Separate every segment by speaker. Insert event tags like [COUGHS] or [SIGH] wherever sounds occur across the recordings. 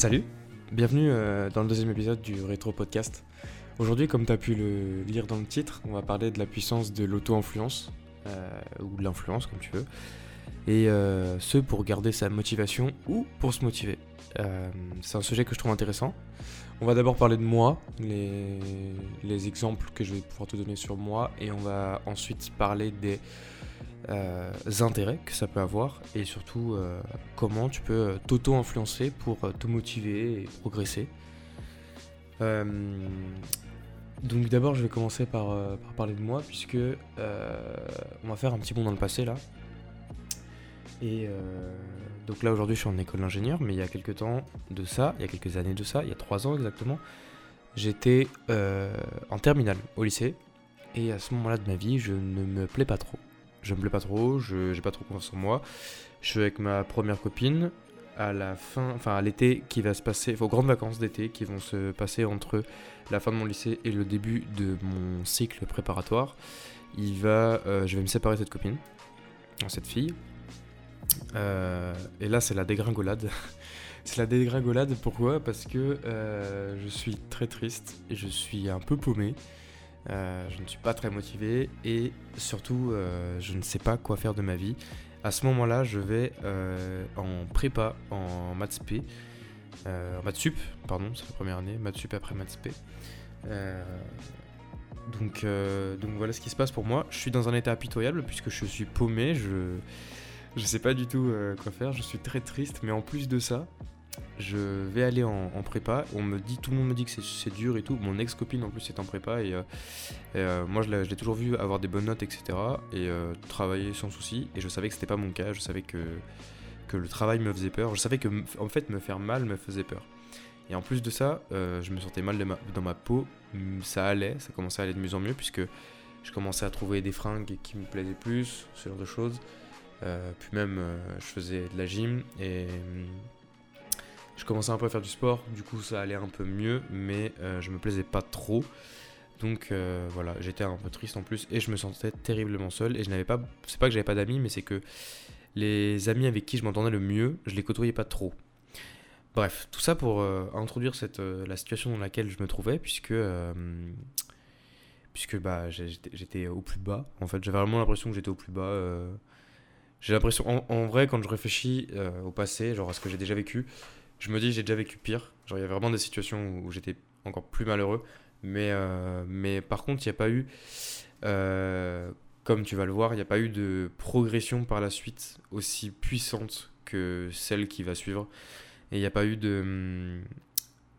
Speaker 1: Salut, bienvenue euh, dans le deuxième épisode du Rétro Podcast. Aujourd'hui, comme tu as pu le lire dans le titre, on va parler de la puissance de l'auto-influence, euh, ou de l'influence comme tu veux, et euh, ce pour garder sa motivation ou pour se motiver. c'est un sujet que je trouve intéressant. On va d'abord parler de moi, les, les exemples que je vais pouvoir te donner sur moi, et on va ensuite parler des euh, intérêts que ça peut avoir et surtout euh, comment tu peux euh, t'auto-influencer pour te motiver et progresser. donc d'abord je vais commencer par, parler de moi puisque on va faire un petit bond dans le passé là. Et donc là aujourd'hui je suis en école d'ingénieur mais il y a quelques temps de ça, il y a quelques années de ça, il y a trois ans exactement, j'étais en terminale au lycée et à ce moment-là de ma vie je ne me plais pas trop je me plais pas trop, je j'ai pas trop confiance en moi. Je suis avec ma première copine à la fin, enfin à l'été qui va se passer, aux grandes vacances d'été qui vont se passer entre la fin de mon lycée et le début de mon cycle préparatoire. Il va, euh, je vais me séparer de cette copine, cette fille. Euh, et là, c'est la dégringolade. [LAUGHS] c'est la dégringolade. Pourquoi? Parce que euh, je suis très triste et je suis un peu paumé. Euh, je ne suis pas très motivé et surtout euh, je ne sais pas quoi faire de ma vie. À ce moment-là, je vais euh, en prépa, en maths P, en maths sup, pardon, c'est la première année, maths sup après maths P. donc, donc voilà ce qui se passe pour moi. Je suis dans un état pitoyable puisque je suis paumé, je ne sais pas du tout quoi faire, je suis très triste, mais en plus de ça, je vais aller en, prépa. On me dit, tout le monde me dit que c'est dur et tout. Mon ex-copine en plus est en prépa et, euh, euh, moi je l'ai toujours vu avoir des bonnes notes, etc. Et euh, travailler sans souci. Et je savais que c'était pas mon cas. Je savais que, que le travail me faisait peur. Je savais que en fait me faire mal me faisait peur. Et en plus de ça, je me sentais mal dans ma peau. Ça allait, ça commençait à aller de mieux en mieux puisque je commençais à trouver des fringues qui me plaisaient plus, ce genre de choses. puis même, je faisais de la gym et je commençais un peu à faire du sport, du coup ça allait un peu mieux, mais euh, je me plaisais pas trop. Donc euh, voilà, j'étais un peu triste en plus et je me sentais terriblement seul. Et je n'avais pas, c'est pas que j'avais pas d'amis, mais c'est que les amis avec qui je m'entendais le mieux, je les côtoyais pas trop. Bref, tout ça pour euh, introduire la situation dans laquelle je me trouvais, puisque, puisque bah, j'étais au plus bas. En fait, j'avais vraiment l'impression que j'étais au plus bas. j'ai l'impression, en, vrai, quand je réfléchis au passé, genre à ce que j'ai déjà vécu, je me dis, j'ai déjà vécu pire. Genre, il y a vraiment des situations où j'étais encore plus malheureux. Mais, euh, mais par contre, il n'y a pas eu, euh, comme tu vas le voir, il n'y a pas eu de progression par la suite aussi puissante que celle qui va suivre. Et il n'y a pas eu de. Hmm,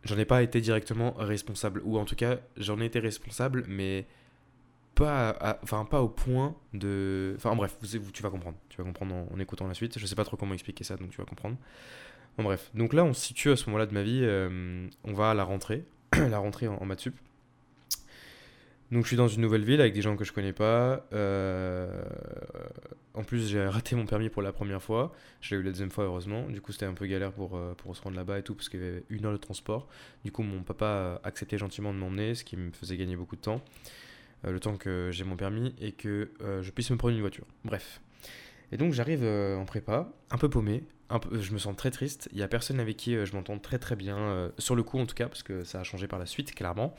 Speaker 1: j'en ai pas été directement responsable. Ou en tout cas, j'en ai été responsable, mais pas, enfin, pas au point de. Enfin bref, tu vas comprendre. Tu vas comprendre en, en, écoutant la suite. Je sais pas trop comment expliquer ça, donc tu vas comprendre. Bon, bref, donc là on se situe à ce moment-là de ma vie, euh, on va à la rentrée, [CLEARS THROAT] la rentrée en, maths sup. Donc je suis dans une nouvelle ville avec des gens que je connais pas. Euh, en plus j'ai raté mon permis pour la première fois. Je l'ai eu la deuxième fois heureusement. Du coup c'était un peu galère pour, euh, se rendre là-bas et tout parce qu'il y avait une heure de transport. Du coup mon papa a accepté gentiment de m'emmener, ce qui me faisait gagner beaucoup de temps. le temps que j'ai mon permis et que je puisse me prendre une voiture. Bref. Et donc j'arrive en prépa, un peu paumé, je me sens très triste. Il y a personne avec qui euh, je m'entends très très bien, euh, sur le coup en tout cas, parce que ça a changé par la suite, clairement.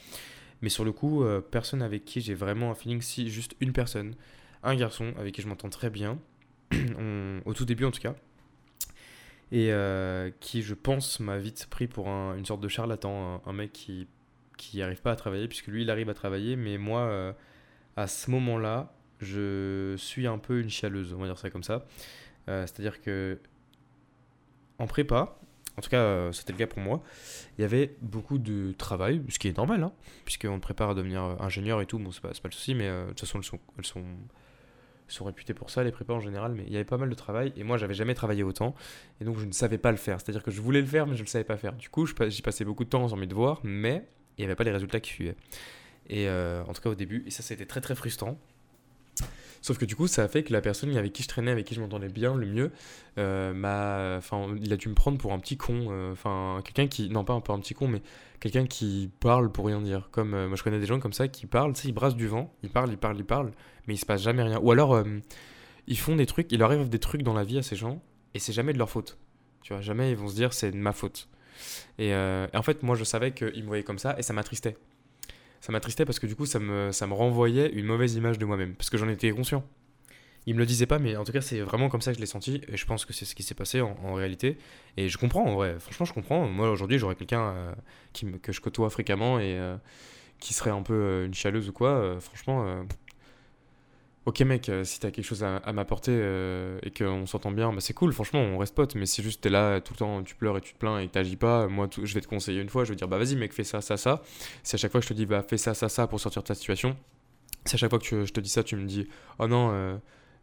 Speaker 1: Mais sur le coup, euh, personne avec qui j'ai vraiment un feeling, si juste une personne, un garçon avec qui je m'entends très bien, [CLEARS THROAT] au tout début en tout cas, et qui je pense m'a vite pris pour une sorte de charlatan, un, mec qui qui n'arrive pas à travailler, puisque lui il arrive à travailler, mais moi à ce moment-là, je suis un peu une chialeuse, on va dire ça comme ça. C'est-à-dire que en prépa, en tout cas euh, c'était le cas pour moi, il y avait beaucoup de travail, ce qui est normal, hein, puisqu'on te prépare à devenir euh, ingénieur et tout, bon c'est pas, pas le souci, mais euh, de toute façon elles sont, elles sont, réputées pour ça, les prépas en général, mais il y avait pas mal de travail, et moi j'avais jamais travaillé autant, et donc je ne savais pas le faire, c'est-à-dire que je voulais le faire, mais je ne le savais pas faire. Du coup j'y passais beaucoup de temps dans mes devoirs, mais il n'y avait pas les résultats qui suivaient. Et en tout cas au début, et ça c'était très très frustrant, Sauf que du coup, ça a fait que la personne avec qui je traînais, avec qui je m'entendais bien le mieux, euh, m'a, enfin, il a dû me prendre pour un petit con. Euh, enfin, quelqu'un qui, non pas un petit con, mais quelqu'un qui parle pour rien dire. Comme euh, moi, je connais des gens comme ça qui parlent, tu sais, ils brassent du vent, ils parlent, ils parlent, ils parlent, mais il se passe jamais rien. Ou alors, ils font des trucs, il arrive des trucs dans la vie à ces gens, et c'est jamais de leur faute. Tu vois, jamais ils vont se dire c'est de ma faute. Et, en fait, moi, je savais qu'il me voyait comme ça et ça m'attristait. Ça m'attristait parce que du coup, ça me, renvoyait une mauvaise image de moi-même. Parce que j'en étais conscient. Il me le disait pas, mais en tout cas, c'est vraiment comme ça que je l'ai senti. Et je pense que c'est ce qui s'est passé en, réalité. Et je comprends, en vrai. Franchement, je comprends. Moi, aujourd'hui, j'aurais quelqu'un euh, que je côtoie fréquemment et euh, qui serait un peu euh, une chialeuse ou quoi. franchement, ok, mec, euh, si t'as quelque chose à, m'apporter euh, et qu'on s'entend bien, bah, c'est cool. Franchement, on reste potes. Mais si juste t'es là tout le temps, tu pleures et tu te plains et t'agis pas, moi, je vais te conseiller une fois. Je vais te dire, bah, vas-y, mec, fais ça, ça, ça. Si à chaque fois que je te dis, bah, fais ça, ça, ça pour sortir de ta situation. Si à chaque fois que je te dis ça, tu me dis, oh non. euh,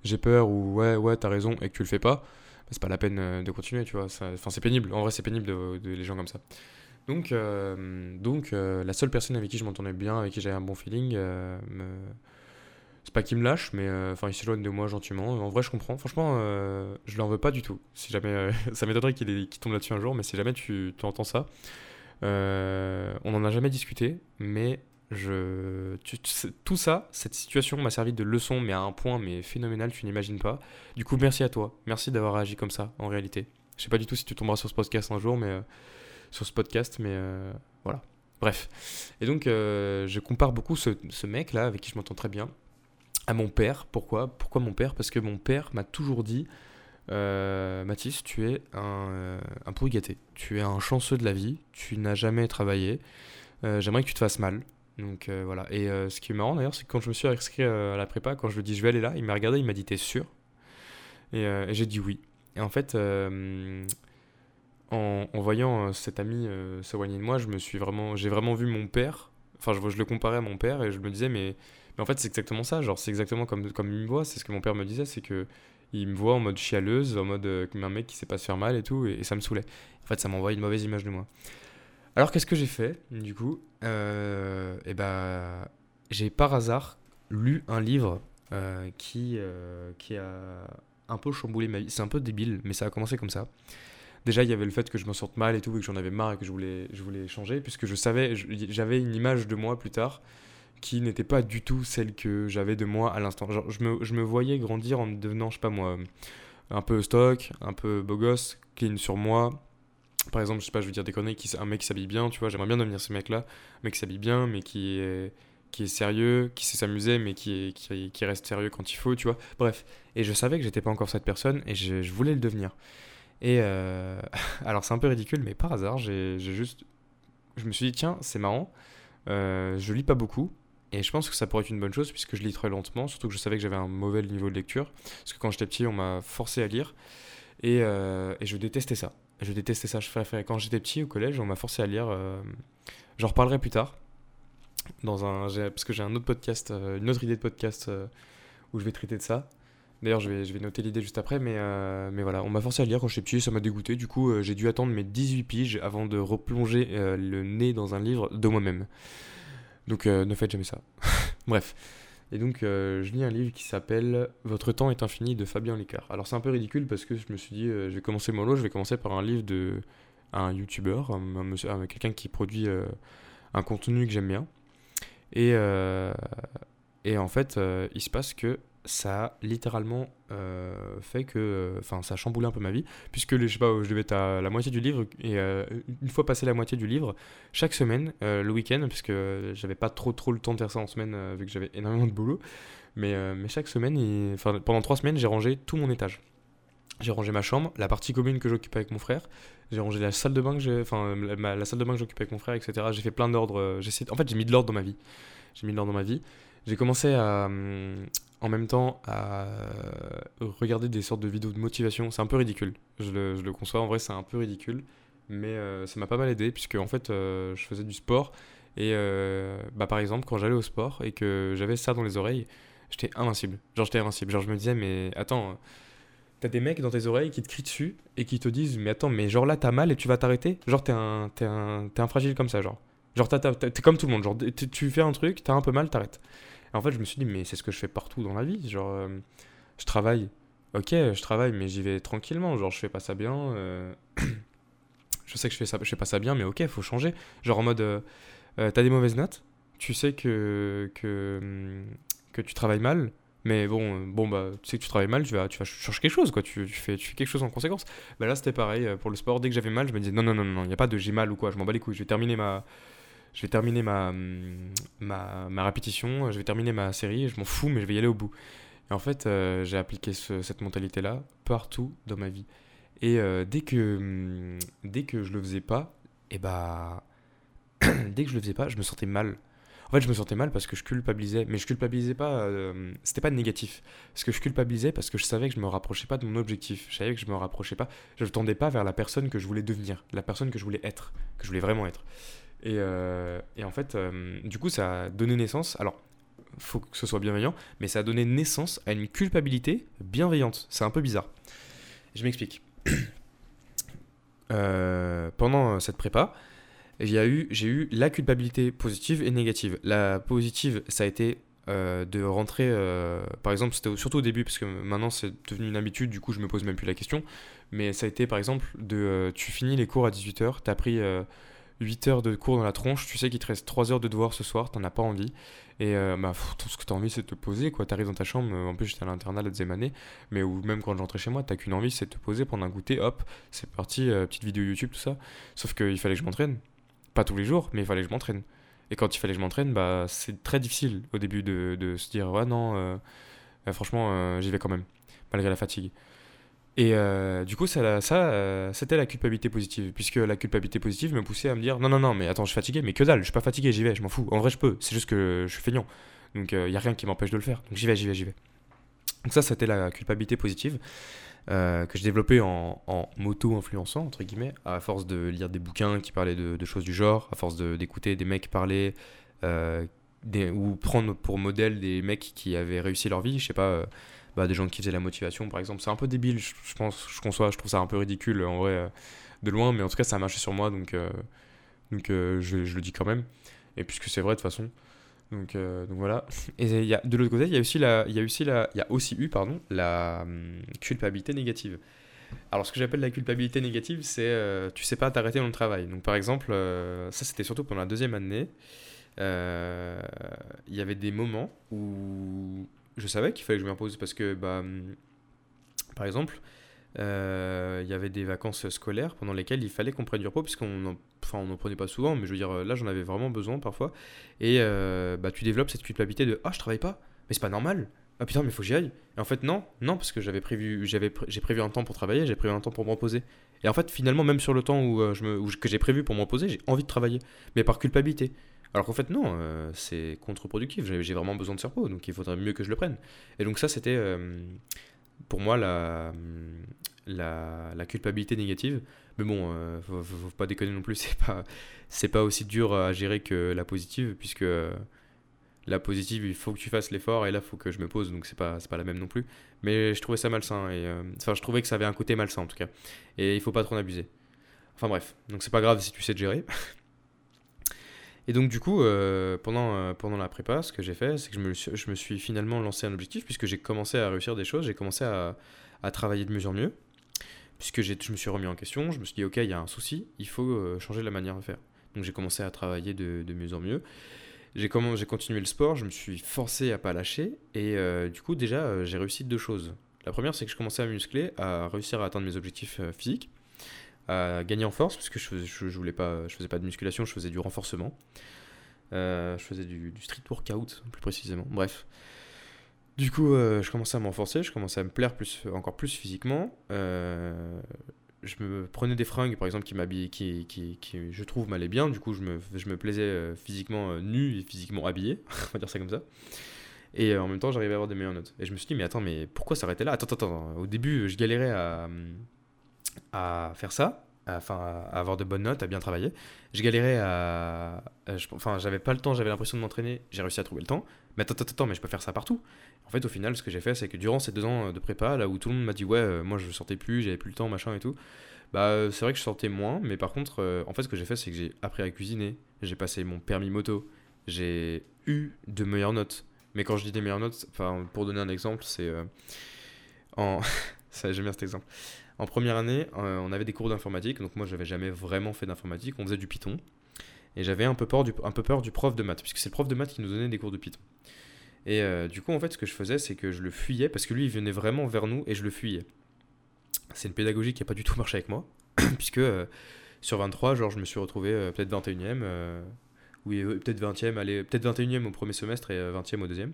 Speaker 1: j'ai peur ou ouais ouais t'as raison et que tu le fais pas bah, c'est pas la peine de continuer tu vois enfin c'est pénible en vrai c'est pénible de, les gens comme ça donc donc la seule personne avec qui je m'entendais bien avec qui j'avais un bon feeling me- c'est pas qu'il me lâche mais euh, enfin il s'éloigne de moi gentiment en vrai je comprends franchement euh, je l'en veux pas du tout si jamais euh, [LAUGHS] ça m'étonnerait qu'il tombe là-dessus un jour mais si jamais tu, entends ça euh, on en a jamais discuté mais je, tout ça, cette situation m'a servi de leçon, mais à un point mais phénoménal, tu n'imagines pas. Du coup, merci à toi. Merci d'avoir réagi comme ça, en réalité. Je sais pas du tout si tu tomberas sur ce podcast un jour, mais euh, sur ce podcast, mais euh, voilà. Bref. Et donc, euh, je compare beaucoup ce, ce mec-là, avec qui je m'entends très bien, à mon père. Pourquoi? Pourquoi mon père? Parce que mon père m'a toujours dit euh, Mathis, tu es un, euh, un pourri gâté. Tu es un chanceux de la vie. Tu n'as jamais travaillé. Euh, J'aimerais que tu te fasses mal. Donc euh, voilà. Et ce qui est marrant d'ailleurs, c'est que quand je me suis inscrit à la prépa, quand je lui ai dit je vais aller là, il m'a regardé, il m'a dit t'es sûr? Et, j'ai dit oui. Et en fait, en, voyant cet ami s'éloigner de moi, je me suis vraiment, j'ai vraiment vu mon père. Enfin, je, je le comparais à mon père et je me disais mais, en fait c'est exactement ça. Genre c'est exactement comme comme il me voit. C'est ce que mon père me disait, c'est que il me voit en mode chialeuse, en mode euh, un mec qui sait pas se faire mal et tout, et, ça me saoulait. En fait, ça m'envoie une mauvaise image de moi. Alors qu'est-ce que j'ai fait du coup? Euh, Et ben j'ai par hasard lu un livre euh, qui euh, qui a un peu chamboulé ma vie. C'est un peu débile, mais ça a commencé comme ça. Déjà, il y avait le fait que je me sente mal et tout, et que j'en avais marre et que je voulais, je voulais changer, puisque je savais, j'avais une image de moi plus tard qui n'était pas du tout celle que j'avais de moi à l'instant. Je me, je me voyais grandir en devenant, je sais pas moi, un peu stock, un peu beau gosse, clean sur moi. Par exemple, je sais pas, je veux dire des conneries, qui, un mec qui s'habille bien, tu vois, j'aimerais bien devenir ce mec-là, un mec qui s'habille bien, mais qui est, qui est sérieux, qui sait s'amuser, mais qui, qui, reste sérieux quand il faut, tu vois. Bref, et je savais que j'étais pas encore cette personne, et je, voulais le devenir. Et euh, [LAUGHS] alors c'est un peu ridicule, mais par hasard, j'ai j'ai juste, je me suis dit tiens, c'est marrant. Euh, je lis pas beaucoup, et je pense que ça pourrait être une bonne chose puisque je lis très lentement, surtout que je savais que j'avais un mauvais niveau de lecture, parce que quand j'étais petit, on m'a forcé à lire, et, euh, et je détestais ça. Je détestais ça. Je préférais quand j'étais petit au collège, on m'a forcé à lire. euh, J'en reparlerai plus tard, dans un, parce que j'ai un autre podcast, euh, une autre idée de podcast euh, où je vais traiter de ça. D'ailleurs, je vais, je vais noter l'idée juste après, mais, mais voilà, on m'a forcé à lire quand j'étais petit, ça m'a dégoûté. Du coup, j'ai dû attendre mes 18 piges avant de replonger le nez dans un livre de moi-même. Donc, euh, ne faites jamais ça. [LAUGHS] Bref. Et donc, euh, je lis un livre qui s'appelle Votre temps est infini de Fabien Licard. Alors, c'est un peu ridicule parce que je me suis dit, euh, je vais commencer mon lot, je vais commencer par un livre de un youtubeur, quelqu'un qui produit un contenu que j'aime bien. Et, et en fait, il se passe que ça a littéralement euh, fait que. Enfin, ça a chamboulé un peu ma vie, puisque je sais pas, je devais être à la moitié du livre, et euh, une fois passé la moitié du livre, chaque semaine, euh, le week-end, puisque j'avais pas trop trop le temps de faire ça en semaine, euh, vu que j'avais énormément de boulot, mais, euh, mais chaque semaine, enfin, pendant trois semaines, j'ai rangé tout mon étage. J'ai rangé ma chambre, la partie commune que j'occupe avec mon frère. J'ai rangé la salle de bain que enfin la, salle de bain que j'occupe avec mon frère, etc. J'ai fait plein d'ordres. euh, en fait, j'ai mis de l'ordre dans ma vie. J'ai mis de l'ordre dans ma vie. J'ai commencé à, hum, en même temps, à euh, regarder des sortes de vidéos de motivation. C'est un peu ridicule. Je le, conçois. En vrai, c'est un peu ridicule, mais euh, ça m'a pas mal aidé puisque en fait, euh, je faisais du sport et bah par exemple, quand j'allais au sport et que j'avais ça dans les oreilles, j'étais invincible. Genre, j'étais invincible. Genre, je me disais, mais attends. T'as des mecs dans tes oreilles qui te crient dessus et qui te disent Mais attends, mais genre là t'as mal et tu vas t'arrêter? Genre t'es un, t'es un, un fragile comme ça, genre. Genre t'es comme tout le monde, genre tu fais un truc, t'as un peu mal, t'arrêtes. Et en fait, je me suis dit Mais c'est ce que je fais partout dans la vie. Genre, euh, je travaille, ok, je travaille, mais j'y vais tranquillement. Genre, je fais pas ça bien. euh, [CLEARS THROAT] je sais que je fais, ça, je fais pas ça bien, mais ok, faut changer. Genre en mode euh, T'as des mauvaises notes, tu sais que, que, hum, que tu travailles mal, Mais bon, bon bah, tu sais que tu travailles mal, tu vas, tu vas chercher quelque chose, quoi. Tu, tu, fais, tu fais quelque chose en conséquence. Bah là, c'était pareil. Pour le sport, dès que j'avais mal, je me disais non, non, non, non, il n'y a pas de j'ai mal ou quoi. Je m'en bats les couilles. Je vais terminer ma, je vais terminer ma, ma, ma, répétition, je vais terminer ma série, je m'en fous, mais je vais y aller au bout. Et en fait, euh, j'ai appliqué cette mentalité-là partout dans ma vie. Et euh, dès, que, dès que je le faisais pas, et eh bah. dès que je le faisais pas, je me sentais mal. En fait, je me sentais mal parce que je culpabilisais. Mais je culpabilisais pas. Euh, c'était pas négatif. Parce que je culpabilisais parce que je savais que je me rapprochais pas de mon objectif. Je savais que je me rapprochais pas. Je ne tendais pas vers la personne que je voulais devenir. La personne que je voulais être. Que je voulais vraiment être. Et, euh, et en fait, euh, du coup, ça a donné naissance. Alors, faut que ce soit bienveillant, mais ça a donné naissance à une culpabilité bienveillante. C'est un peu bizarre. Je m'explique. [COUGHS] Euh, pendant cette prépa, j'ai eu, la culpabilité positive et négative. La positive, ça a été de rentrer, par exemple, c'était surtout au début, parce que maintenant c'est devenu une habitude, du coup je me pose même plus la question, mais ça a été par exemple de, tu finis les cours à 18h, tu as pris 8 heures de cours dans la tronche, tu sais qu'il te reste 3 heures de devoir ce soir, t'en as pas envie. Et euh, bah, tout ce que t'as envie, c'est de te poser, quoi. T'arrives dans ta chambre, en plus j'étais à l'internat la deuxième année, mais ou même quand j'entrais chez moi, t'as qu'une envie, c'est de te poser, prendre un goûter, hop, c'est parti, euh, petite vidéo YouTube, tout ça. Sauf qu'il fallait que je m'entraîne. Pas tous les jours, mais il fallait que je m'entraîne. Et quand il fallait que je m'entraîne, bah, c'est très difficile au début de, de se dire, ouais, non, euh, franchement, j'y vais quand même, malgré la fatigue. Et euh, du coup, ça, euh, c'était la culpabilité positive, puisque la culpabilité positive me poussait à me dire non, non, non, mais attends, je suis fatigué, mais que dalle, je suis pas fatigué, j'y vais, je m'en fous. En vrai, je peux, c'est juste que je suis feignant. Donc, il euh, n'y a rien qui m'empêche de le faire. Donc, j'y vais, j'y vais, j'y vais. Donc, ça, c'était la culpabilité positive que je développais en, en m'auto-influençant, entre guillemets, à force de lire des bouquins qui parlaient de, choses du genre, à force d'écouter des mecs parler. Ou prendre pour modèle des mecs qui avaient réussi leur vie, je sais pas bah, des gens qui faisaient la motivation, par exemple. C'est un peu débile, je, pense, je conçois, je trouve ça un peu ridicule en vrai, euh, de loin, mais en tout cas, ça a marché sur moi, donc, euh, donc euh, je, le dis quand même. Et puisque c'est vrai de toute façon. Donc, donc voilà. [LAUGHS] Et y a, de l'autre côté, il y a aussi la, il y a aussi la, y a aussi eu pardon la hum, culpabilité négative. Alors ce que j'appelle la culpabilité négative, c'est tu sais pas t'arrêter dans le travail. Donc par exemple, ça c'était surtout pendant la deuxième année. Il y avait des moments où je savais qu'il fallait que je me repose parce que, bah, hum, par exemple, euh, il y avait des vacances scolaires pendant lesquelles il fallait qu'on prenne du repos, puisqu'on enfin, on n'en prenait pas souvent, mais je veux dire, là j'en avais vraiment besoin parfois. Et euh, bah, tu développes cette culpabilité de Ah, je travaille pas, mais c'est pas normal. Ah putain, mais faut que j'y aille. Et en fait, non, non, parce que j'avais prévu, j'avais, j'ai prévu un temps pour travailler, j'ai prévu un temps pour me reposer. Et en fait, finalement, même sur le temps où, euh, je me, que j'ai prévu pour me reposer, j'ai envie de travailler, mais par culpabilité. Alors qu'en fait, non, euh, c'est contre-productif. J'ai vraiment besoin de ce repos, donc il faudrait mieux que je le prenne. Et donc, ça, c'était euh, pour moi la, la, la, culpabilité négative. Mais bon, euh, faut, faut, pas déconner non plus, [LAUGHS] c'est pas, pas aussi dur à gérer que la positive, puisque la positive, il faut que tu fasses l'effort, et là, il faut que je me pose, donc c'est pas, pas la même non plus. Mais je trouvais ça malsain, et enfin, je trouvais que ça avait un côté malsain en tout cas. Et il faut pas trop en abuser. Enfin bref, donc c'est pas grave si tu sais te gérer. [LAUGHS] Et donc, du coup, euh, pendant, euh, pendant la prépa, ce que j'ai fait, c'est que je me, suis finalement lancé un objectif, puisque j'ai commencé à réussir des choses, j'ai commencé à, travailler de mieux en mieux, puisque je me suis remis en question, je me suis dit, ok, il y a un souci, il faut euh, changer la manière de faire. Donc, j'ai commencé à travailler de, de mieux en mieux. J'ai continué le sport, je me suis forcé à pas lâcher, et du coup, déjà, j'ai réussi deux choses. La première, c'est que je commençais à muscler, à réussir à atteindre mes objectifs physiques à gagner en force, parce que je, je, voulais pas, je faisais pas de musculation, je faisais du renforcement. Euh, je faisais du, street workout, plus précisément. Bref. Du coup, euh, je commençais à m'enforcer, je commençais à me plaire plus, encore plus physiquement. Euh, je me prenais des fringues, par exemple, qui m'habillaient, qui, qui, qui, je trouve, m'allaient bien. Du coup, je me, je me plaisais physiquement nu et physiquement habillé, [LAUGHS] on va dire ça comme ça. Et en même temps, j'arrivais à avoir des meilleures notes. Et je me suis dit, mais attends, mais pourquoi s'arrêter là? Attends, attends, attends. Au début, je galérais à, à faire ça, enfin à avoir de bonnes notes, à bien travailler. Je galérais à, enfin j'avais pas le temps, j'avais l'impression de m'entraîner. J'ai réussi à trouver le temps. Mais attends, attends, attends, mais je peux faire ça partout. En fait, au final, ce que j'ai fait, c'est que durant ces deux ans de prépa, là où tout le monde m'a dit ouais, euh, moi je sortais plus, j'avais plus le temps, machin et tout. Bah euh, c'est vrai que je sortais moins, mais par contre, euh, en fait, ce que j'ai fait, c'est que j'ai appris à cuisiner. J'ai passé mon permis moto. J'ai eu de meilleures notes. Mais quand je dis des meilleures notes, enfin pour donner un exemple, c'est en [LAUGHS] j'aime bien cet exemple. En première année, euh, on avait des cours d'informatique, donc moi j'avais jamais vraiment fait d'informatique, on faisait du Python. Et j'avais un, peu peur du, un peu peur du prof de maths, puisque c'est le prof de maths qui nous donnait des cours de Python. Et euh, du coup, en fait, ce que je faisais, c'est que je le fuyais parce que lui, il venait vraiment vers nous et je le fuyais. C'est une pédagogie qui n'a pas du tout marché avec moi, [CLEARS THROAT] puisque euh, sur 23, genre, je me suis retrouvé euh, peut-être 21ème, oui, peut-être 20ème, allez, peut-être 21ème au premier semestre et 20ème au deuxième.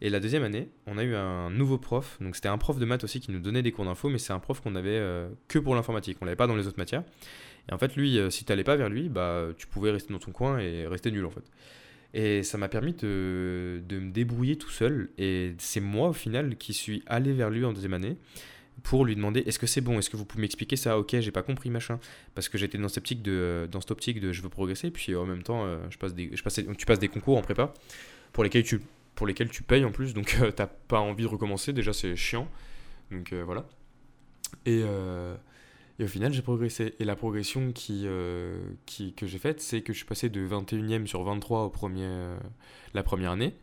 Speaker 1: Et la deuxième année, on a eu un nouveau prof. Donc c'était un prof de maths aussi qui nous donnait des cours d'info, mais c'est un prof qu'on avait que pour l'informatique. On l'avait pas dans les autres matières. Et en fait, lui, si tu n'allais pas vers lui, bah tu pouvais rester dans ton coin et rester nul en fait. Et ça m'a permis de, de, me débrouiller tout seul. Et c'est moi, au final, qui suis allé vers lui en deuxième année pour lui demander est-ce que c'est bon, est-ce que vous pouvez m'expliquer ça? Ok, j'ai pas compris, machin. Parce que j'étais dans cette optique de, dans cette optique de je veux progresser, puis en même temps, euh, je passe des, je passais, tu passes des concours en prépa pour lesquels tu, pour lesquels tu payes en plus, donc euh, t'as pas envie de recommencer, déjà c'est chiant. Donc euh, voilà. Et, et au final, j'ai progressé. Et la progression qui, euh, qui que j'ai faite, c'est que je suis passé de 21e sur 23 au premier, euh, la première année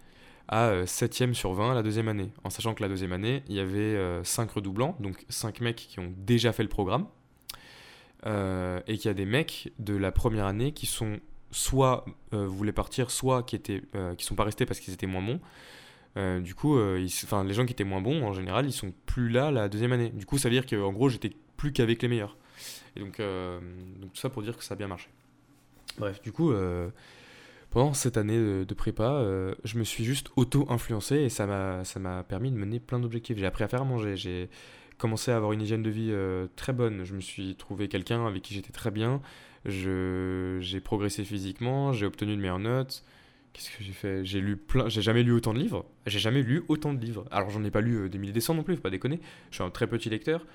Speaker 1: à 7e euh, sur 20 la deuxième année. En sachant que la deuxième année, il y avait 5 redoublants, donc 5 mecs qui ont déjà fait le programme. et qu'il y a des mecs de la première année qui sont soit voulaient partir, soit qui étaient qui sont pas restés parce qu'ils étaient moins bons. du coup, enfin, les gens qui étaient moins bons, en général, ils sont plus là la deuxième année. Du coup, ça veut dire qu'en gros, j'étais plus qu'avec les meilleurs. Et donc, euh, donc, tout ça pour dire que ça a bien marché. Bref, du coup, euh, pendant cette année de, prépa, euh, je me suis juste auto-influencé et ça m'a permis de mener plein d'objectifs. J'ai appris à faire manger, j'ai commencé à avoir une hygiène de vie très bonne. Je me suis trouvé quelqu'un avec qui j'étais très bien. J'ai progressé physiquement, j'ai obtenu de meilleures notes. Qu'est-ce que j'ai fait? J'ai lu plein. J'ai jamais lu autant de livres. J'ai jamais lu autant de livres. Alors j'en ai pas lu des milliers des cents non plus, faut pas déconner. Je suis un très petit lecteur.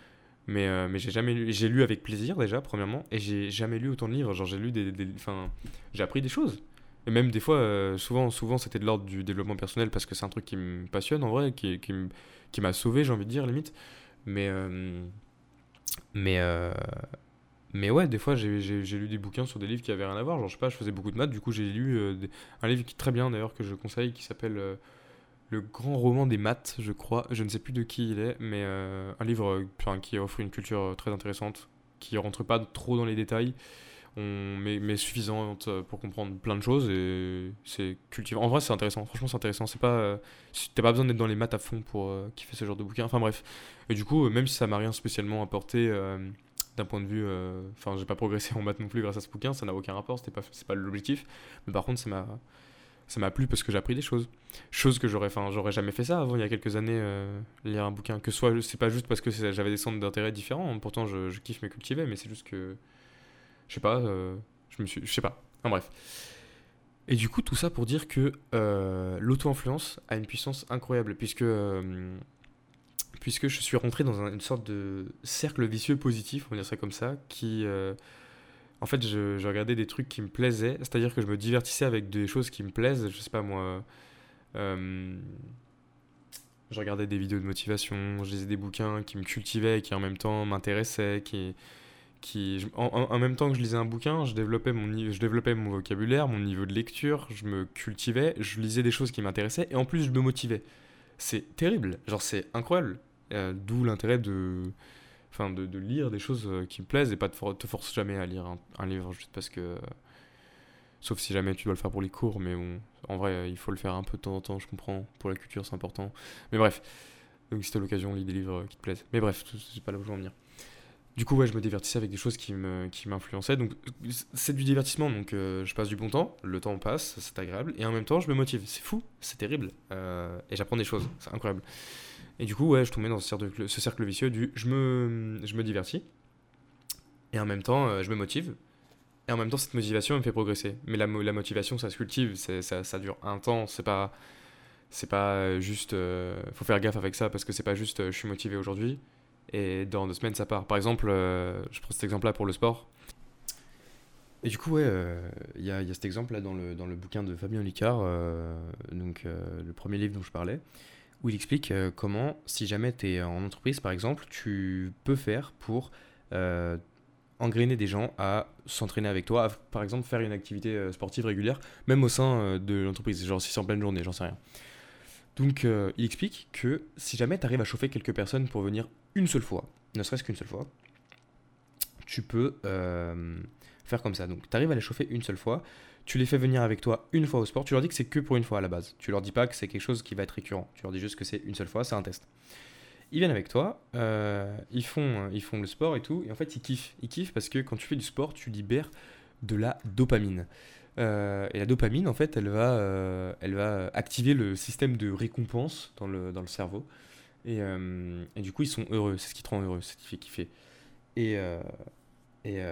Speaker 1: Mais, euh, mais j'ai jamais lu, j'ai lu avec plaisir déjà, premièrement, et j'ai jamais lu autant de livres. Genre, j'ai lu des. Enfin, j'ai appris des choses. Et même des fois, euh, souvent, souvent c'était de l'ordre du développement personnel parce que c'est un truc qui me passionne en vrai, qui, qui, qui m'a sauvé, j'ai envie de dire, limite. Mais. Euh, mais. Mais ouais, des fois, j'ai lu des bouquins sur des livres qui avaient rien à voir. Genre, je sais pas, je faisais beaucoup de maths, du coup, j'ai lu un livre qui est très bien d'ailleurs, que je conseille, qui s'appelle le grand roman des maths, je crois. Je ne sais plus de qui il est, mais euh, un livre qui offre une culture euh, très intéressante, qui rentre pas trop dans les détails, on, mais, mais suffisante pour comprendre plein de choses et c'est cultivant. En vrai, c'est intéressant. Franchement, c'est intéressant. C'est pas, euh, t'as pas besoin d'être dans les maths à fond pour kiffer ce genre de bouquin. Enfin bref. Et du coup, même si ça m'a rien spécialement apporté d'un point de vue, enfin, j'ai pas progressé en maths non plus grâce à ce bouquin. Ça n'a aucun rapport. C'était pas, pas l'objectif. Mais par contre, ça m'a ça m'a plu parce que j'ai appris des choses. Choses que j'aurais, enfin, j'aurais jamais fait ça avant il y a quelques années, euh, lire un bouquin. Que soit, c'est pas juste parce que j'avais des centres d'intérêt différents, pourtant je, kiffe me cultiver, mais c'est juste que, je sais pas, euh, je me suis, je sais pas. En bref. Et du coup, tout ça pour dire que euh, l'auto-influence a une puissance incroyable, puisque, puisque je suis rentré dans une sorte de cercle vicieux positif, on va dire ça comme ça, qui en fait, je, regardais des trucs qui me plaisaient, c'est-à-dire que je me divertissais avec des choses qui me plaisent, je sais pas moi. Euh, je regardais des vidéos de motivation, je lisais des bouquins qui me cultivaient, qui en même temps m'intéressaient, qui, qui, en, même temps que je lisais un bouquin, je développais, mon, je développais mon vocabulaire, mon niveau de lecture, je me cultivais, je lisais des choses qui m'intéressaient, et en plus je me motivais. C'est terrible, genre c'est incroyable. Euh, d'où l'intérêt de, enfin de, de, lire des choses euh, qui me plaisent et pas te, te force jamais à lire un, livre juste parce que sauf si jamais tu dois le faire pour les cours mais en vrai il faut le faire un peu de temps en temps je comprends. Pour la culture c'est important. Mais bref. Donc si t'as l'occasion lis des livres qui te plaisent. Mais bref c'est pas là où je veux en venir du coup ouais je me divertissais avec des choses qui me qui m'influençaient donc c'est du divertissement donc euh, je passe du bon temps le temps passe c'est agréable et en même temps je me motive c'est fou c'est terrible euh, et j'apprends des choses c'est incroyable et du coup, ouais, je tombais dans ce cercle, ce cercle vicieux du je me, je me divertis, et en même temps, euh, je me motive, et en même temps, cette motivation me fait progresser. Mais la, la motivation, ça se cultive, ça, ça, dure un temps, c'est pas, pas juste. Euh, faut faire gaffe avec ça parce que c'est pas juste je suis motivé aujourd'hui et dans deux semaines ça part. Par exemple, je prends cet exemple-là pour le sport. Et du coup, ouais, il y, a, cet exemple-là dans le, dans le bouquin de Fabien Licard, donc le premier livre dont je parlais où il explique euh, comment, si jamais tu es en entreprise par exemple, tu peux faire pour euh, engrainer des gens à s'entraîner avec toi, à, par exemple faire une activité euh, sportive régulière, même au sein de l'entreprise, genre si c'est en pleine journée, j'en sais rien. Donc il explique que si jamais tu arrives à chauffer quelques personnes pour venir une seule fois, ne serait-ce qu'une seule fois, tu peux faire comme ça. Donc tu arrives à les chauffer une seule fois, tu les fais venir avec toi une fois au sport. Tu leur dis que c'est que pour une fois à la base. Tu leur dis pas que c'est quelque chose qui va être récurrent. Tu leur dis juste que c'est une seule fois, c'est un test. Ils viennent avec toi, euh, ils, font, ils font le sport et tout, et en fait ils kiffent. Ils kiffent parce que quand tu fais du sport, tu libères de la dopamine. Euh, et la dopamine, en fait, elle va, euh, elle va activer le système de récompense dans le, dans le cerveau. Et, et du coup, ils sont heureux. C'est ce qui te rend heureux, c'est ce qui fait kiffer. Et, et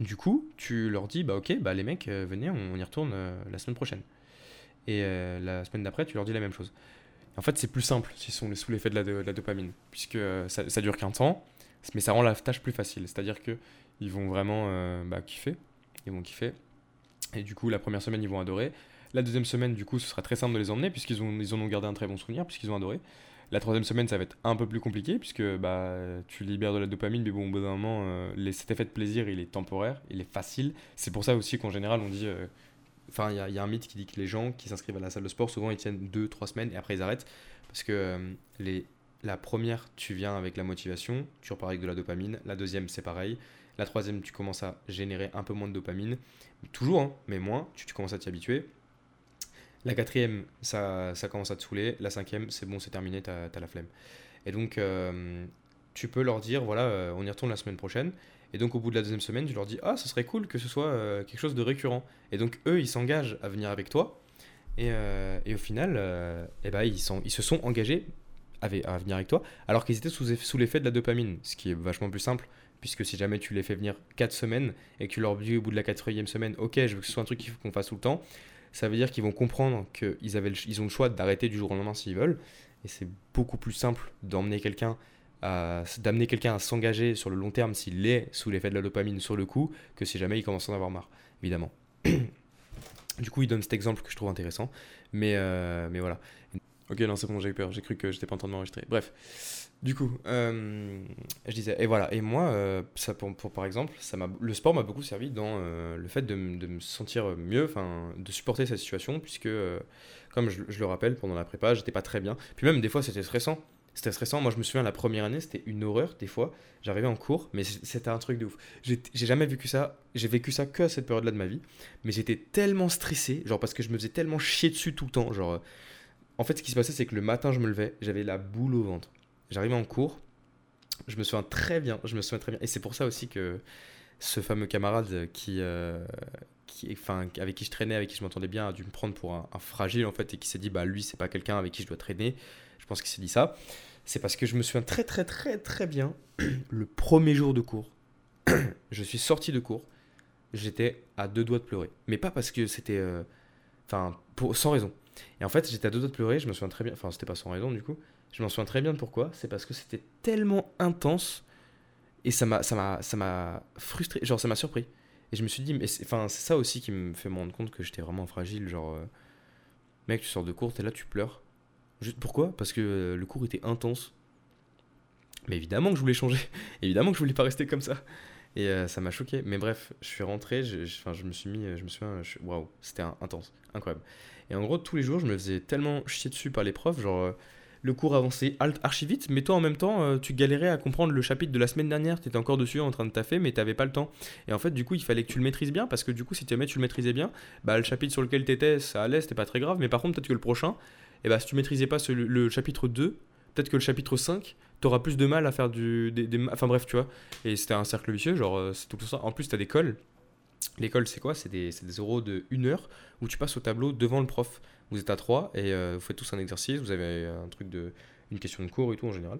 Speaker 1: du coup, tu leur dis, bah ok, bah les mecs, venez, on y retourne la semaine prochaine. Et la semaine d'après, tu leur dis la même chose. En fait, c'est plus simple s'ils sont sous l'effet de, de, la dopamine, puisque ça, ça dure qu'un temps, mais ça rend la tâche plus facile. C'est-à-dire que ils vont vraiment bah, kiffer, ils vont kiffer. Et du coup, la première semaine, ils vont adorer. La deuxième semaine, du coup, ce sera très simple de les emmener, puisqu'ils ont, ils en ont gardé un très bon souvenir, puisqu'ils ont adoré. La troisième semaine, ça va être un peu plus compliqué, puisque bah, tu libères de la dopamine, mais bon, au bout d'un moment, euh, cet effet de plaisir, il est temporaire, il est facile. C'est pour ça aussi qu'en général, on dit. Euh, enfin, il y, a un mythe qui dit que les gens qui s'inscrivent à la salle de sport, souvent, ils tiennent 2-3 semaines et après, ils arrêtent. Parce que euh, les, la première, tu viens avec la motivation, tu repars avec de la dopamine. La deuxième, c'est pareil. La troisième, tu commences à générer un peu moins de dopamine. Toujours, hein, mais moins. Tu, commences à t'y habituer. La quatrième, ça, commence à te saouler. La cinquième, c'est bon, c'est terminé, t'as as la flemme. Et donc, euh, tu peux leur dire, voilà, euh, on y retourne la semaine prochaine. Et donc, au bout de la deuxième semaine, tu leur dis, ah, ce serait cool que ce soit euh, quelque chose de récurrent. Et donc, eux, ils s'engagent à venir avec toi. Et, au final, eh ben, ils, se sont engagés à, venir avec toi, alors qu'ils étaient sous l'effet de la dopamine, ce qui est vachement plus simple puisque si jamais tu les fais venir 4 semaines et que tu leur dis au bout de la quatrième semaine, ok, je veux que ce soit un truc qu'il faut qu'on fasse tout le temps, ça veut dire qu'ils vont comprendre qu'ils avaient ils ont le choix d'arrêter du jour au lendemain s'ils veulent. Et c'est beaucoup plus simple d'emmener quelqu'un d'amener quelqu'un à s'engager sur le long terme s'il est sous l'effet de la dopamine sur le coup que si jamais il commence à en avoir marre, évidemment. [COUGHS] du coup, il donne cet exemple que je trouve intéressant. Mais, euh, mais voilà. Ok, non, c'est bon, j'ai eu peur. J'ai cru que j'étais pas en train de m'enregistrer. Bref. Du coup, euh, je disais, et voilà, et moi, euh, ça pour, par exemple, ça le sport m'a beaucoup servi dans euh, le fait de, me sentir mieux, de supporter cette situation, puisque, comme je, je, le rappelle, pendant la prépa, j'étais pas très bien. Puis même des fois, c'était stressant. C'était stressant. Moi, je me souviens, la première année, c'était une horreur, des fois. J'arrivais en cours, mais c'était un truc de ouf. J'ai jamais vécu ça, j'ai vécu ça que à cette période-là de ma vie, mais j'étais tellement stressé, genre parce que je me faisais tellement chier dessus tout le temps, genre. En fait, ce qui se passait, c'est que le matin, je me levais, j'avais la boule au ventre J'arrivais en cours, je me souviens très bien, je me souviens très bien. Et c'est pour ça aussi que ce fameux camarade qui, euh, qui, enfin, avec qui je traînais, avec qui je m'entendais bien, a dû me prendre pour un, fragile en fait, et qui s'est dit, bah lui, c'est pas quelqu'un avec qui je dois traîner. Je pense qu'il s'est dit ça. C'est parce que je me souviens très très très très bien [CLEARS THROAT] le premier jour de cours. [CLEARS THROAT] je suis sorti de cours, j'étais à deux doigts de pleurer. Mais pas parce que c'était, euh, enfin, sans raison. Et en fait, j'étais à deux doigts de pleurer. Je me souviens très bien, enfin, c'était pas sans raison du coup. Je m'en souviens très bien de pourquoi. C'est parce que c'était tellement intense et ça m'a, frustré. Genre, ça m'a surpris. Et je me suis dit, mais c'est, enfin, c'est ça aussi qui me fait me rendre compte que j'étais vraiment fragile. Genre, euh, mec, tu sors de cours, t'es là, tu pleures. Juste pourquoi? Parce que euh, le cours était intense. Mais évidemment que je voulais changer. [LAUGHS] évidemment que je voulais pas rester comme ça. Et euh, ça m'a choqué. Mais bref, je suis rentré, je, je, me suis mis, je me souviens, waouh, c'était intense, incroyable. Et en gros, tous les jours, je me faisais tellement chier dessus par les profs, genre le cours avançait archi vite, mais toi en même temps, euh, tu galérais à comprendre le chapitre de la semaine dernière, tu étais encore dessus en train de taffer, mais tu n'avais pas le temps. Et en fait, du coup, il fallait que tu le maîtrises bien, parce que du coup, si jamais tu le maîtrisais bien, bah, le chapitre sur lequel tu étais, ça allait, c'était pas très grave, mais par contre, peut-être que le prochain, et eh bah, si tu maîtrisais pas le chapitre 2, peut-être que le chapitre 5, tu auras plus de mal à faire du. Des, Enfin bref, tu vois. Et c'était un cercle vicieux, genre, euh, c'est tout ça. En plus, tu as des cols. L'école, c'est quoi? C'est des, des euros de 1 heure où tu passes au tableau devant le prof. Vous êtes à 3 et euh, vous faites tous un exercice, vous avez un truc de une question de cours et tout en général.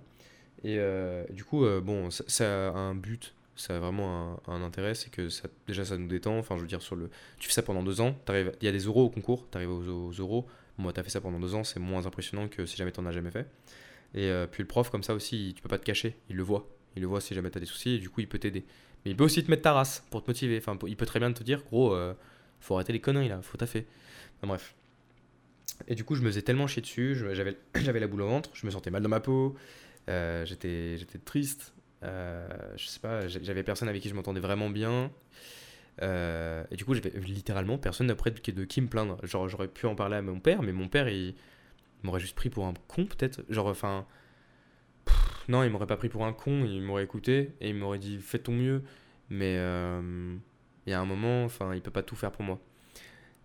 Speaker 1: Et euh, du coup, euh, bon, ça, a un but, ça a vraiment un, intérêt, c'est que déjà ça nous détend. Enfin, je veux dire, sur le, tu fais ça pendant deux ans, il y a des euros au concours, tu arrives aux, euros. Moi, tu as fait ça pendant deux ans, c'est moins impressionnant que si jamais tu n'en as jamais fait. Et euh, puis le prof, comme ça aussi, tu peux pas te cacher, il le voit. Il le voit si jamais tu as des soucis et du coup, il peut t'aider. Mais il peut aussi te mettre ta race pour te motiver. Enfin, il peut très bien te dire, gros, faut arrêter les conneries là, faut taffer. Enfin, bref. Et du coup, je me faisais tellement chier dessus, j'avais, [CLEARS THROAT] j'avais la boule au ventre, je me sentais mal dans ma peau, euh, j'étais, j'étais triste, euh, je sais pas, j'avais personne avec qui je m'entendais vraiment bien. Euh, et du coup, j'avais littéralement personne après de, de qui me plaindre. Genre, j'aurais pu en parler à mon père, mais mon père, il, m'aurait juste pris pour un con, peut-être. Genre, enfin. Non, il m'aurait pas pris pour un con, il m'aurait écouté et il m'aurait dit fais ton mieux. Mais il y a un moment, enfin, il peut pas tout faire pour moi.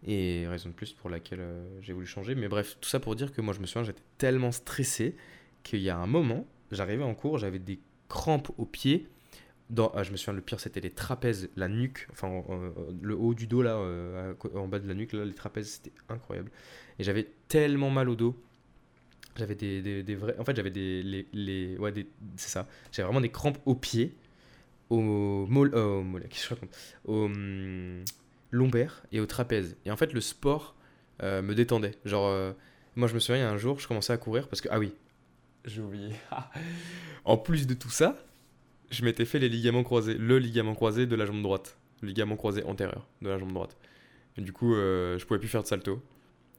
Speaker 1: Et raison de plus pour laquelle euh, j'ai voulu changer. Mais bref, tout ça pour dire que moi, je me souviens, j'étais tellement stressé qu'il y a un moment, j'arrivais en cours, j'avais des crampes aux pieds. Dans, ah, je me souviens, le pire, c'était les trapèzes, la nuque, enfin, euh, le haut du dos, là, euh, en bas de la nuque, là, les trapèzes, c'était incroyable. Et j'avais tellement mal au dos. J'avais des, des, vrais. En fait, j'avais des. Les, les, ouais, des, c'est ça. J'avais vraiment des crampes aux pieds, au mol, au mollet, qu'est-ce que je raconte? Au hum, lombaire et au trapèze. Et en fait, le sport euh, me détendait. Genre, euh, moi, je me souviens, il y a un jour, je commençais à courir parce que. Ah oui, j'ai oublié. [LAUGHS] en plus de tout ça, je m'étais fait les ligaments croisés. Le ligament croisé de la jambe droite. Le ligament croisé antérieur de la jambe droite. Et du coup, euh, je pouvais plus faire de salto.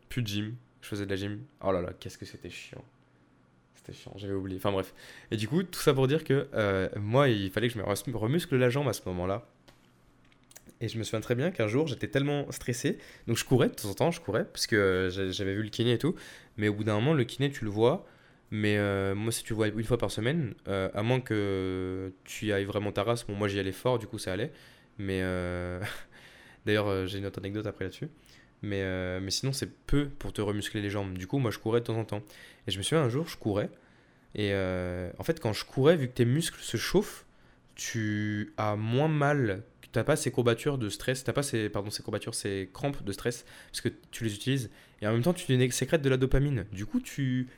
Speaker 1: Plus de gym. Je faisais de la gym. Oh là là, qu'est-ce que c'était chiant. C'était chiant, j'avais oublié. Enfin bref. Et du coup, tout ça pour dire que euh, moi, il fallait que je me remuscle la jambe à ce moment-là. Et je me souviens très bien qu'un jour, j'étais tellement stressé. Donc je courais de temps en temps, je courais, parce que euh, j'a- j'avais vu le kiné et tout. Mais au bout d'un moment, le kiné, tu le vois. Mais euh, moi, si tu le vois une fois par semaine, euh, à moins que tu y ailles vraiment ta race, bon, moi j'y allais fort, du coup ça allait. Mais [LAUGHS] d'ailleurs, j'ai une autre anecdote après là-dessus. Mais, mais sinon, c'est peu pour te remuscler les jambes. Du coup, moi je courais de temps en temps. Et je me souviens un jour, je courais. Et en fait, quand je courais, vu que tes muscles se chauffent, tu as moins mal. Tu n'as pas ces courbatures de stress, t'as pas ces, pardon, ces courbatures, ces crampes de stress, parce que tu les utilises. Et en même temps, tu sécrètes de la dopamine. Du coup, tu.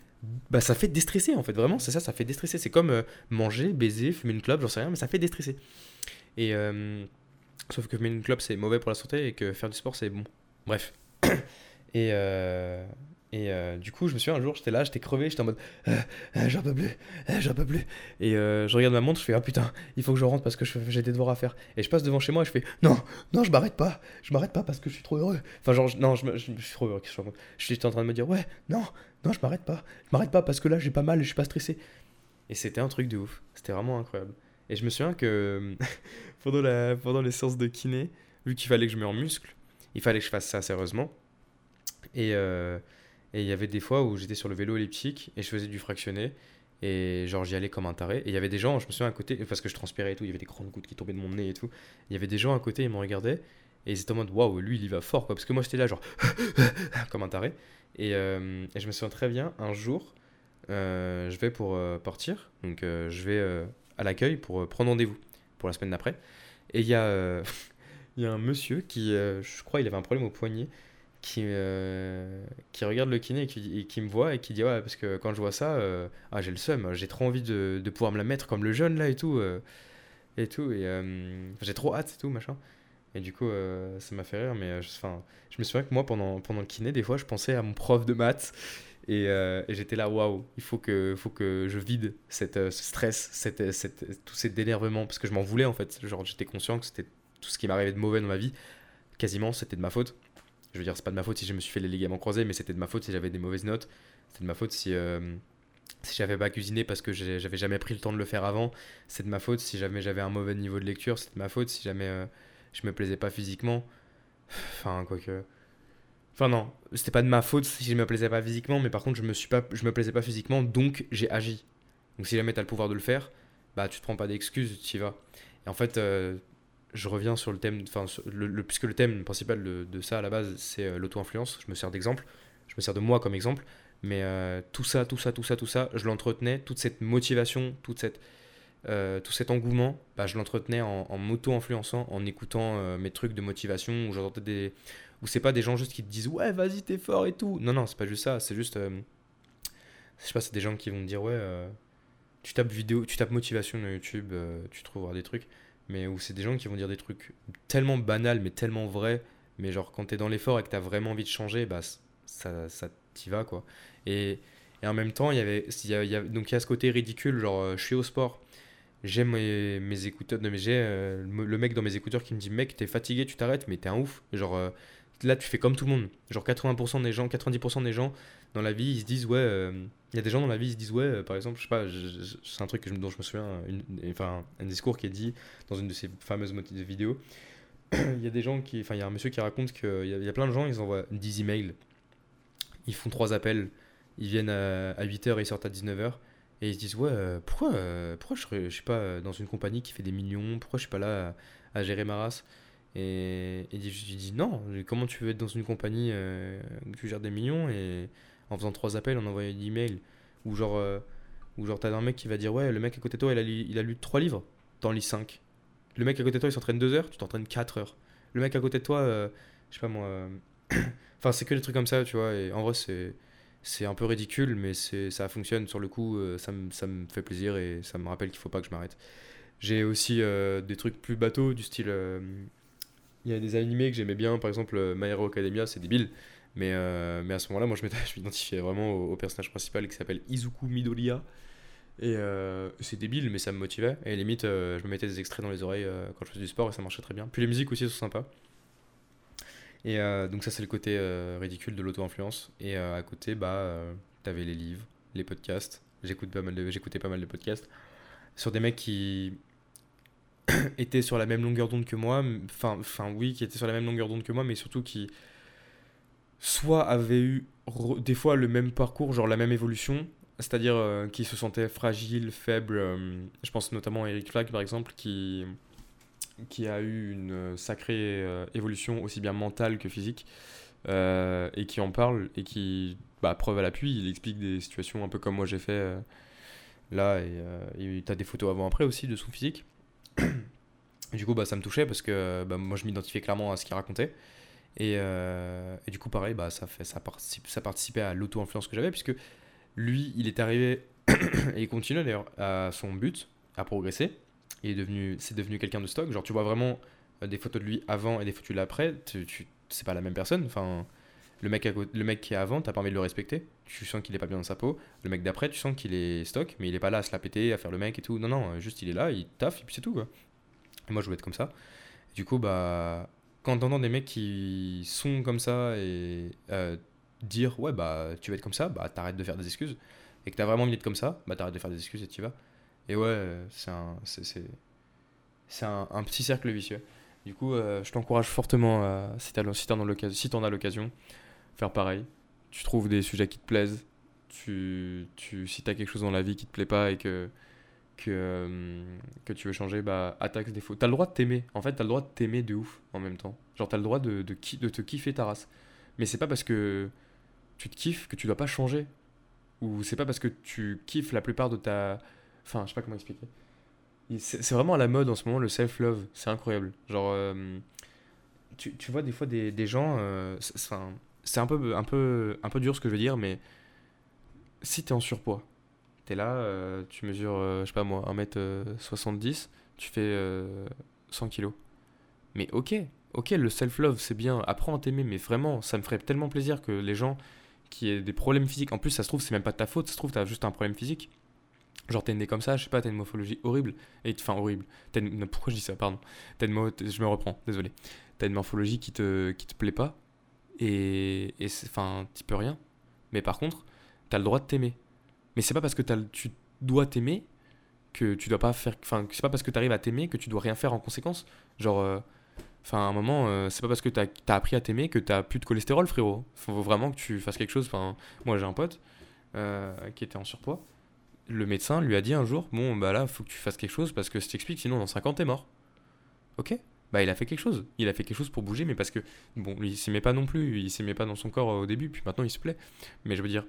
Speaker 1: Bah, ça fait déstresser en fait, vraiment, c'est ça, ça fait déstresser. C'est comme euh, manger, baiser, fumer une clope, j'en sais rien, mais ça fait déstresser. Et. euh, sauf que fumer une clope, c'est mauvais pour la santé et que faire du sport, c'est bon. Bref. [COUGHS] Et, euh, et euh, du coup, je me souviens un jour, j'étais là, j'étais crevé, j'étais en mode Euh, euh, j'en peux plus, euh, j'en peux plus. Et euh, je regarde ma montre, je fais ah putain, il faut que je rentre parce que j'ai des devoirs à faire. Et je passe devant chez moi et je fais non, non, je m'arrête pas, je m'arrête pas parce que je suis trop heureux. Enfin, genre, je- non, je, je- je suis trop heureux. J'étais en train de me dire ouais, non, non, je m'arrête pas, je m'arrête pas parce que là j'ai pas mal je suis pas stressé. Et c'était un truc de ouf, c'était vraiment incroyable. Et je me souviens que [LAUGHS] pendant, la, pendant les séances de kiné, vu qu'il fallait que je me muscle, il fallait que je fasse ça sérieusement. Et et il y avait des fois où j'étais sur le vélo elliptique et je faisais du fractionné. Et genre j'y allais comme un taré. Et il y avait des gens, je me souviens à côté, parce que je transpirais et tout, il y avait des grandes gouttes qui tombaient de mon nez et tout. Il y avait des gens à côté, ils me regardaient. Et ils étaient en mode waouh, lui il y va fort quoi. Parce que moi j'étais là genre [LAUGHS] comme un taré. Et, euh, et je me souviens très bien, un jour, euh, je vais pour euh, partir. Donc je vais à l'accueil pour prendre rendez-vous pour la semaine d'après. Et il y, a, [LAUGHS] y a un monsieur qui, je crois, il avait un problème au poignet qui, euh, qui regarde le kiné et qui, me voit et qui dit ouais parce que quand je vois ça euh, ah j'ai le seum j'ai trop envie de, de pouvoir me la mettre comme le jeune là et tout euh, et tout et j'ai trop hâte et tout machin. Et du coup ça m'a fait rire mais enfin, je me souviens que moi pendant, pendant le kiné des fois je pensais à mon prof de maths et, j'étais là waouh il faut que, faut que je vide cette, ce stress cette, cette, tout cet énervement parce que je m'en voulais en fait. Genre j'étais conscient que c'était tout ce qui m'arrivait de mauvais dans ma vie. Quasiment c'était de ma faute je veux dire, c'est pas de ma faute si je me suis fait les ligaments croisés, mais c'était de ma faute si j'avais des mauvaises notes. C'était de ma faute si, euh, si j'avais pas cuisiné parce que j'avais jamais pris le temps de le faire avant. C'est de ma faute si jamais j'avais un mauvais niveau de lecture. C'est de ma faute si jamais euh, je me plaisais pas physiquement. Enfin, quoique. Enfin, non, c'était pas de ma faute si je me plaisais pas physiquement, mais par contre, je me, suis pas, je me plaisais pas physiquement, donc j'ai agi. Donc, si jamais t'as le pouvoir de le faire, bah, tu te prends pas d'excuses, tu y vas. Et en fait, euh, je reviens sur le thème, enfin, sur puisque le thème principal de, ça à la base, c'est euh, l'auto-influence. Je me sers d'exemple, je me sers de moi comme exemple, mais euh, tout ça, tout ça, tout ça, tout ça, je l'entretenais, toute cette motivation, toute cette, euh, tout cet engouement, bah, je l'entretenais en, en m'auto-influençant, en écoutant mes trucs de motivation, où j'entendais des, où c'est pas des gens juste qui te disent ouais, vas-y, t'es fort et tout. Non, non, c'est pas juste ça, c'est juste, je sais pas, c'est des gens qui vont te dire ouais, tu tapes vidéo, tu tapes motivation dans YouTube, tu trouveras des trucs mais où c'est des gens qui vont dire des trucs tellement banals mais tellement vrais mais genre quand t'es dans l'effort et que t'as vraiment envie de changer bah ça ça t'y va quoi. Et, et en même temps il y avait y a- y donc il y a ce côté ridicule genre euh, je suis au sport. J'ai mes, mes écouteurs non, mais j'ai euh, le le mec dans mes écouteurs qui me dit mec t'es fatigué tu t'arrêtes mais t'es un ouf. Genre euh, là tu fais comme tout le monde. Genre 80% des gens 90% des gens dans la vie ils se disent ouais euh, il y a des gens dans la vie ils se disent ouais euh, par exemple je sais pas c'est un truc dont je me souviens enfin un discours qui est dit dans une de ces fameuses vidéos, [CLEARS THROAT] il y a des gens qui. Enfin, il y a un monsieur qui raconte qu'il y, y a plein de gens, ils envoient 10 emails, ils font 3 appels, ils viennent à, 8h et ils sortent à 19h, et ils se disent Ouais, euh, pourquoi, pourquoi je, suis pas dans une compagnie qui fait des millions? Pourquoi je suis pas là à, gérer ma race? Et, et je dis non, comment tu veux être dans une compagnie où tu gères des millions? Et en faisant trois appels, en envoyant des emails, ou genre, euh, ou genre t'as un mec qui va dire ouais, le mec à côté de toi, il a lu, trois livres, t'en lis cinq. Le mec à côté de toi, il s'entraîne deux heures, tu t'entraînes quatre heures. Le mec à côté de toi, euh, je sais pas moi. euh, [COUGHS] enfin, c'est que des trucs comme ça, tu vois. Et en vrai, c'est c'est un peu ridicule, mais c'est ça fonctionne sur le coup. ça me ça fait plaisir et ça me rappelle qu'il faut pas que je m'arrête. J'ai aussi des trucs plus bateaux du style. Il y a des animés que j'aimais bien, par exemple My Hero Academia, c'est débile. Mais, euh, mais à ce moment-là, moi je [LAUGHS] m'identifiais vraiment au, personnage principal qui s'appelle Izuku Midoriya. Et euh, c'est débile, mais ça me motivait. Et limite, euh, je me mettais des extraits dans les oreilles euh, quand je faisais du sport et ça marchait très bien. Puis les musiques aussi sont sympas. Et donc ça c'est le côté ridicule de l'auto-influence. Et à côté, bah, t'avais les livres, les podcasts. J'écoute pas j'écoutais pas mal de podcasts sur des mecs qui [COUGHS] étaient sur la même longueur d'onde que moi. Enfin oui, qui étaient sur la même longueur d'onde que moi, mais surtout qui soit avaient eu des fois le même parcours, genre la même évolution, c'est-à-dire euh, qui se sentaient fragiles, faibles. euh, je pense notamment à Eric Flack par exemple, qui qui a eu une euh, sacrée euh, évolution aussi bien mentale que physique et qui en parle et qui, bah, preuve à l'appui, il explique des situations un peu comme moi j'ai fait là et et t'as des photos avant-après aussi de son physique. [COUGHS] Du coup, bah, ça me touchait parce que bah, moi je m'identifiais clairement à ce qu'il racontait. Et, euh, et du coup, pareil, bah, ça, fait, ça, participe, ça participait à l'auto-influence que j'avais puisque lui, il est arrivé [COUGHS] et il continue d'ailleurs à son but, à progresser. Il est devenu, c'est devenu quelqu'un de stock. Genre, tu vois vraiment euh, des photos de lui avant et des photos de lui après. Tu, c'est pas la même personne. Enfin, le mec, le mec qui est avant, t'as pas envie de le respecter. Tu sens qu'il est pas bien dans sa peau. Le mec d'après, tu sens qu'il est stock, mais il est pas là à se la péter, à faire le mec et tout. Non, non, euh, juste il est là, il taffe et puis c'est tout. Quoi. Moi, je voulais être comme ça. Du coup, bah, quand t'entends des mecs qui sont comme ça et euh, dire ouais, bah, tu vas être comme ça, bah, t'arrêtes de faire des excuses. Et que t'as vraiment envie d'être comme ça, bah, t'arrêtes de faire des excuses et tu vas. Et ouais, c'est un, c'est, un, petit cercle vicieux. Du coup, euh, je t'encourage fortement, si t'en as l'occasion, si as l'occasion, faire pareil. Tu trouves des sujets qui te plaisent. Tu, tu, si t'as quelque chose dans la vie qui te plaît pas et que, que, euh, que tu veux changer, bah attaque ce défaut. T'as le droit de t'aimer. En fait, t'as le droit de t'aimer de ouf en même temps. Genre, t'as le droit de, de, de te kiffer ta race. Mais c'est pas parce que tu te kiffes que tu dois pas changer. Ou c'est pas parce que tu kiffes la plupart de ta. Enfin, je sais pas comment expliquer. C'est vraiment à la mode en ce moment, le self-love. C'est incroyable. Genre, euh, tu, tu vois des fois des, des gens. euh, c'est- c'est un peu, un, peu, un peu dur ce que je veux dire, mais si t'es en surpoids, t'es là, euh, tu mesures, euh, je sais pas moi, 1m70, tu fais euh, 100 kilos. Mais ok, ok, le self-love c'est bien, apprends à t'aimer, mais vraiment, ça me ferait tellement plaisir que les gens qui aient des problèmes physiques, en plus ça se trouve, c'est même pas de ta faute, ça se trouve, t'as juste un problème physique. Genre t'es né comme ça, je sais pas, t'as une morphologie horrible, et enfin horrible. T'as une- non, pourquoi je dis ça, pardon? T'as une je me reprends, désolé. T'as une morphologie qui te, qui te plaît pas, et, et enfin, t'y peux rien. Mais par contre, t'as le droit de t'aimer. Mais c'est pas parce que tu dois t'aimer que tu dois pas faire. Enfin, c'est pas parce que t'arrives à t'aimer que tu dois rien faire en conséquence. Genre, euh, enfin, à un moment, euh, c'est pas parce que t'as as appris à t'aimer que t'as plus de cholestérol, frérot. Faut vraiment que tu fasses quelque chose. Enfin, moi j'ai un pote euh, qui était en surpoids. Le médecin lui a dit un jour Bon, bah là, faut que tu fasses quelque chose parce que si t'expliques, sinon dans 5 ans t'es mort. Ok Bah, il a fait quelque chose. Il a fait quelque chose pour bouger, mais parce que, bon, lui, il s'aimait pas non plus. Il s'aimait pas dans son corps au début, puis maintenant il se plaît. Mais je veux dire,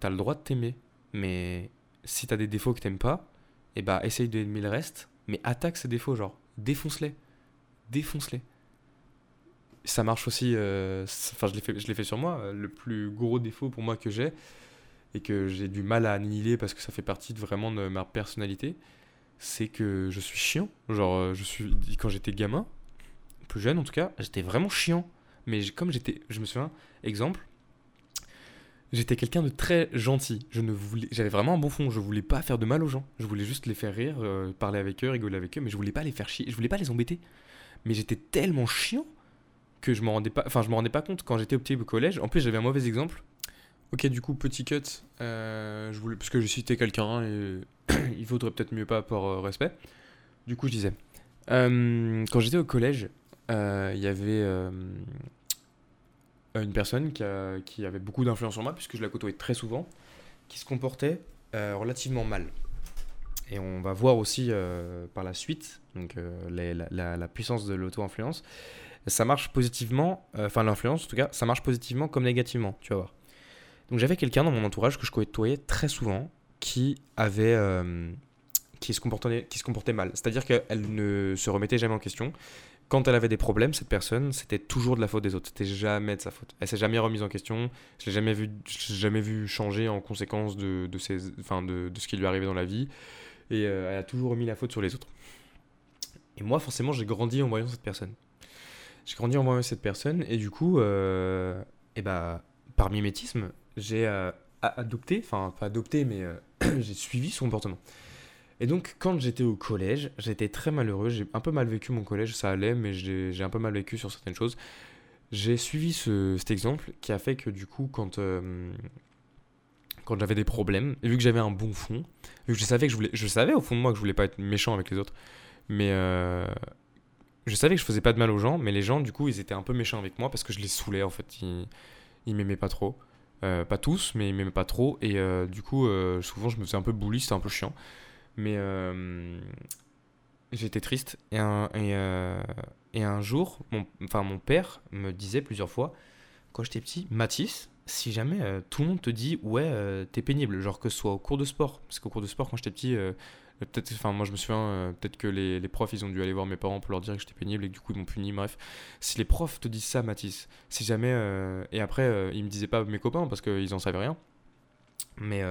Speaker 1: t'as le droit de t'aimer. Mais si t'as des défauts que t'aimes pas, et bah essaye d'aimer le reste, mais attaque ces défauts, genre défonce-les. Défonce-les. Ça marche aussi, euh, enfin je l'ai fait, sur moi, euh, le plus gros défaut pour moi que j'ai, et que j'ai du mal à annihiler parce que ça fait partie de vraiment de ma personnalité, c'est que je suis chiant. Genre, euh, je suis, quand j'étais gamin, plus jeune en tout cas, j'étais vraiment chiant. Mais comme j'étais, je me souviens, exemple, J'étais quelqu'un de très gentil. Je ne voulais, j'avais vraiment un bon fond. Je voulais pas faire de mal aux gens. Je voulais juste les faire rire, euh, parler avec eux, rigoler avec eux, mais je voulais pas les faire chier. Je voulais pas les embêter. Mais j'étais tellement chiant que je me rendais pas, enfin je me rendais pas compte quand j'étais au petit collège. En plus j'avais un mauvais exemple. Ok, du coup petit cut. euh, je voulais, parce que j'ai cité quelqu'un et [CLEARS THROAT] il vaudrait peut-être mieux pas par euh, respect. Du coup je disais, quand j'étais au collège, il y avait une personne qui, avait beaucoup d'influence sur moi, puisque je la côtoyais très souvent, qui se comportait euh, relativement mal. et on va voir aussi euh, par la suite donc, euh, la, la, puissance de l'auto-influence. Ça marche positivement, enfin l'influence en tout cas, ça marche positivement comme négativement, tu vas voir. Donc j'avais quelqu'un dans mon entourage que je côtoyais très souvent qui avait qui se comportait, qui se comportait mal. C'est-à-dire qu'elle ne se remettait jamais en question. Quand elle avait des problèmes, cette personne, c'était toujours de la faute des autres. C'était jamais de sa faute. Elle s'est jamais remise en question. Je l'ai jamais vu, jamais vu changer en conséquence de, de, ses, de, de, ce qui lui arrivait dans la vie. Et euh, elle a toujours remis la faute sur les autres. Et moi, forcément, j'ai grandi en voyant cette personne. J'ai grandi en voyant cette personne, et du coup, euh, et bah, par mimétisme, j'ai euh, adopté, enfin, pas adopté, mais [CLEARS THROAT] j'ai suivi son comportement. Et donc, quand j'étais au collège, j'étais très malheureux. J'ai un peu mal vécu mon collège, ça allait, mais j'ai un peu mal vécu sur certaines choses. J'ai suivi ce, cet exemple qui a fait que, du coup, quand, euh, quand j'avais des problèmes, vu que j'avais un bon fond, vu que je savais, que je, voulais, je savais au fond de moi que je voulais pas être méchant avec les autres, mais euh, je savais que je faisais pas de mal aux gens, mais les gens, du coup, ils étaient un peu méchants avec moi parce que je les saoulais, en fait. Ils, ils m'aimaient pas trop. Euh, pas tous, mais ils m'aimaient pas trop. Et du coup, souvent, je me faisais un peu bully, c'était un peu chiant. Mais euh, j'étais triste. Et un, euh, et un jour, mon, enfin, mon père me disait plusieurs fois, quand j'étais petit, Mathis, si jamais euh, tout le monde te dit ouais t'es pénible genre que ce soit au cours de sport. Parce qu'au cours de sport quand j'étais petit peut-être enfin moi je me souviens peut-être que les, les, profs ils ont dû aller voir mes parents pour leur dire que j'étais pénible et que du coup ils m'ont puni bref. Si les profs te disent ça Mathis si jamais et après ils me disaient pas mes copains parce qu'ils en savaient rien. Mais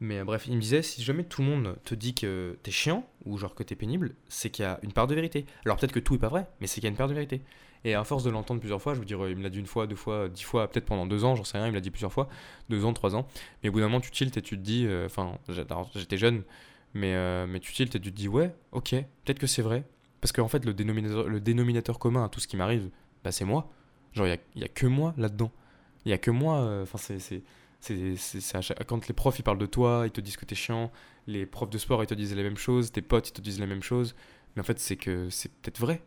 Speaker 1: mais euh, bref, il me disait, si jamais tout le monde te dit que t'es chiant, ou genre que t'es pénible, c'est qu'il y a une part de vérité. Alors peut-être que tout est pas vrai, mais c'est qu'il y a une part de vérité. Et à force de l'entendre plusieurs fois, je veux dire, il me l'a dit une fois, deux fois, dix fois, peut-être pendant deux ans, j'en sais rien, il me l'a dit plusieurs fois, deux ans, trois ans. Mais au bout d'un moment, tu tiltes et tu te dis, euh, enfin, j'étais jeune, mais, euh, mais tu tiltes et tu te dis, ouais, ok, peut-être que c'est vrai. Parce qu'en fait, le dénominateur, le dénominateur commun à tout ce qui m'arrive, bah, c'est moi. Genre, il n'y a, a, que moi là-dedans. Il n'y a que moi, enfin, c'est c'est, quand les profs ils parlent de toi, ils te disent que t'es chiant, les profs de sport ils te disent la même chose, tes potes ils te disent la même chose, mais en fait c'est que c'est peut-être vrai.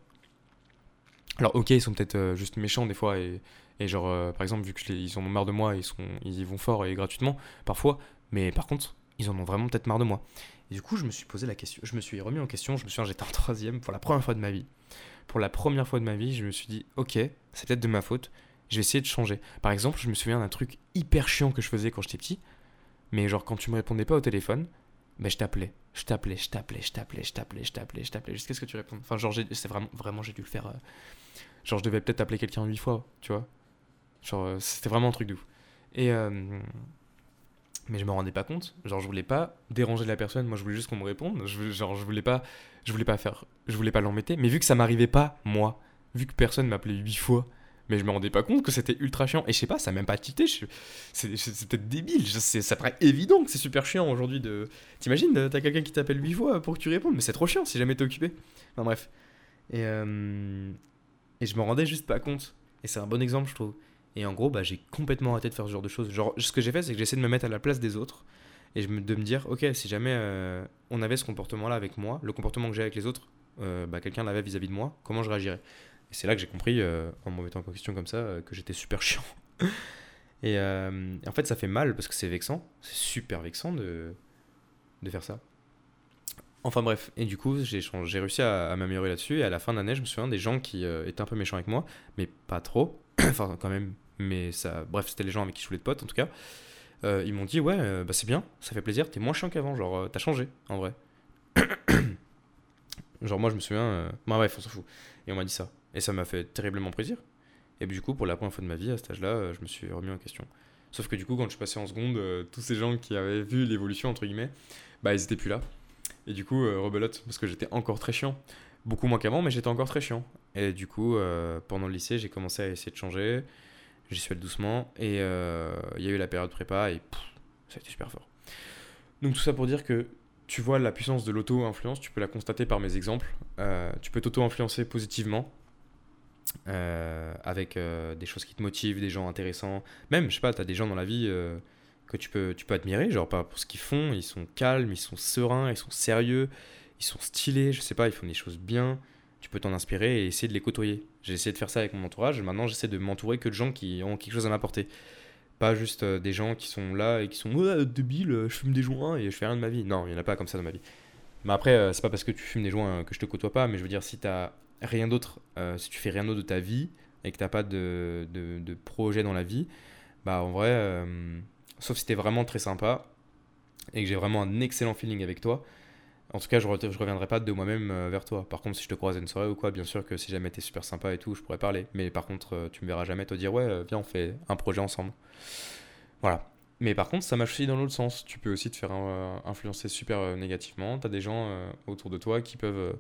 Speaker 1: Alors ok ils sont peut-être euh, juste méchants des fois et, et genre euh, par exemple vu qu'ils en ont marre de moi ils, sont, ils y vont fort et gratuitement parfois, mais par contre ils en ont vraiment peut-être marre de moi. Et du coup je me suis posé la question, je me suis remis en question, je me souviens j'étais en troisième pour la première fois de ma vie. Pour la première fois de ma vie je me suis dit ok c'est peut-être de ma faute, je vais essayer de changer. Par exemple, je me souviens d'un truc hyper chiant que je faisais quand j'étais petit, mais genre quand tu me répondais pas au téléphone, ben je t'appelais, je t'appelais, je t'appelais, je t'appelais, je t'appelais, je t'appelais, je t'appelais, jusqu'à ce que tu répondes. Enfin, genre, c'est vraiment, vraiment, j'ai dû le faire. Euh, genre, je devais peut-être appeler quelqu'un huit fois, tu vois. Genre, euh, c'était vraiment un truc de ouf. Et. Euh, mais je me rendais pas compte. Genre, je voulais pas déranger la personne. Moi, je voulais juste qu'on me réponde. Genre, je voulais pas, je voulais pas faire, je voulais pas l'embêter. Mais vu que ça m'arrivait pas, moi, vu que personne m'appelait huit fois, mais je me rendais pas compte que c'était ultra chiant. Et je sais pas, ça m'a même pas quitté. C'est peut-être débile. ça paraît évident que c'est super chiant aujourd'hui de. T'imagines, t'as quelqu'un qui t'appelle 8 fois pour que tu répondes, mais c'est trop chiant si jamais t'es occupé. Enfin bref. Et, euh, et je me rendais juste pas compte. Et c'est un bon exemple, je trouve. Et en gros, bah, j'ai complètement arrêté de faire ce genre de choses. Genre, ce que j'ai fait, c'est que j'essaie de me mettre à la place des autres et de me dire, ok, si jamais euh, on avait ce comportement-là avec moi, le comportement que j'ai avec les autres, euh, bah, quelqu'un l'avait vis-à-vis de moi, comment je réagirais? Et c'est là que j'ai compris, euh, en me mettant en question comme ça, euh, que j'étais super chiant. [LAUGHS] Euh, et, en fait, ça fait mal parce que c'est vexant. C'est super vexant de, de faire ça. Enfin bref, et du coup, j'ai réussi à, m'améliorer là-dessus. Et à la fin de l'année, je me souviens des gens qui étaient un peu méchants avec moi, mais pas trop. [CLEARS THROAT] enfin, quand même. Mais ça. Bref, c'était les gens avec qui je voulais de potes, en tout cas. ils m'ont dit, ouais, bah c'est bien, ça fait plaisir, t'es moins chiant qu'avant. Genre, t'as changé, en vrai. [CLEARS THROAT] genre, moi, je me souviens. Bah, bref, on s'en fout. Et on m'a dit ça. Et ça m'a fait terriblement plaisir. Et du coup, pour la première fois de ma vie, à cet âge-là, euh, je me suis remis en question. Sauf que du coup, quand je suis passé en seconde, euh, tous ces gens qui avaient vu l'évolution, entre guillemets, bah ils étaient plus là. Et du coup, euh, rebelote, parce que j'étais encore très chiant. Beaucoup moins qu'avant, mais j'étais encore très chiant. Et du coup, pendant le lycée, j'ai commencé à essayer de changer. J'y suis allé doucement. Et il y a eu la période prépa, et ça a été super fort. Donc tout ça pour dire que tu vois la puissance de l'auto-influence, tu peux la constater par mes exemples. tu peux t'auto-influencer positivement euh, avec euh, des choses qui te motivent, des gens intéressants. Même, je sais pas, tu as des gens dans la vie euh, que tu peux, tu peux admirer, genre pas pour ce qu'ils font, ils sont calmes, ils sont sereins, ils sont sérieux, ils sont stylés, je sais pas, ils font des choses bien. Tu peux t'en inspirer et essayer de les côtoyer. J'ai essayé de faire ça avec mon entourage, maintenant j'essaie de m'entourer que de gens qui ont quelque chose à m'apporter. Pas juste des gens qui sont là et qui sont ouais, débile, euh, je fume des joints et je fais rien de ma vie. Non, il n'y en a pas comme ça dans ma vie. Mais après, c'est pas parce que tu fumes des joints que je te côtoie pas, mais je veux dire, si t'as rien d'autre, euh, si tu fais rien d'autre de ta vie et que t'as pas de, projet dans la vie, bah en vrai, euh, sauf si t'es vraiment très sympa et que j'ai vraiment un excellent feeling avec toi, en tout cas, je, re- je reviendrai pas de moi-même euh, vers toi. Par contre, si je te croise une soirée ou quoi, bien sûr que si jamais t'es super sympa et tout, je pourrais parler. Mais par contre, tu me verras jamais te dire ouais, viens, on fait un projet ensemble. Voilà. Mais par contre, ça marche aussi dans l'autre sens. Tu peux aussi te faire influencer super négativement. T'as des gens autour de toi qui peuvent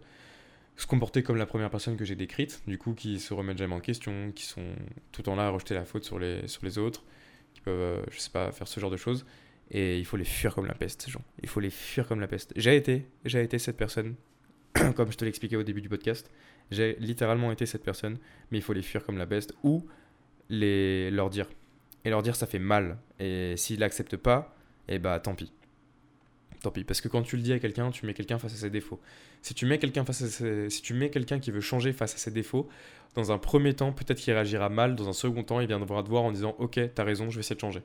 Speaker 1: se comporter comme la première personne que j'ai décrite, du coup, qui se remettent jamais en question, qui sont tout le temps là à rejeter la faute sur les, sur les autres, qui peuvent, euh, je sais pas, faire ce genre de choses. Et il faut les fuir comme la peste, ces gens. Il faut les fuir comme la peste. J'ai été, j'ai été cette personne, [COUGHS] comme je te l'expliquais au début du podcast. J'ai littéralement été cette personne, mais il faut les fuir comme la peste ou les, leur dire. Et leur dire ça fait mal. Et s'ils l'acceptent pas, eh bah tant pis. Tant pis. Parce que quand tu le dis à quelqu'un, tu mets quelqu'un face à ses défauts. Si tu mets quelqu'un face à si tu mets quelqu'un qui veut changer face à ses défauts, dans un premier temps, peut-être qu'il réagira mal. Dans un second temps, il viendra te voir en disant Ok, t'as raison, je vais essayer de changer.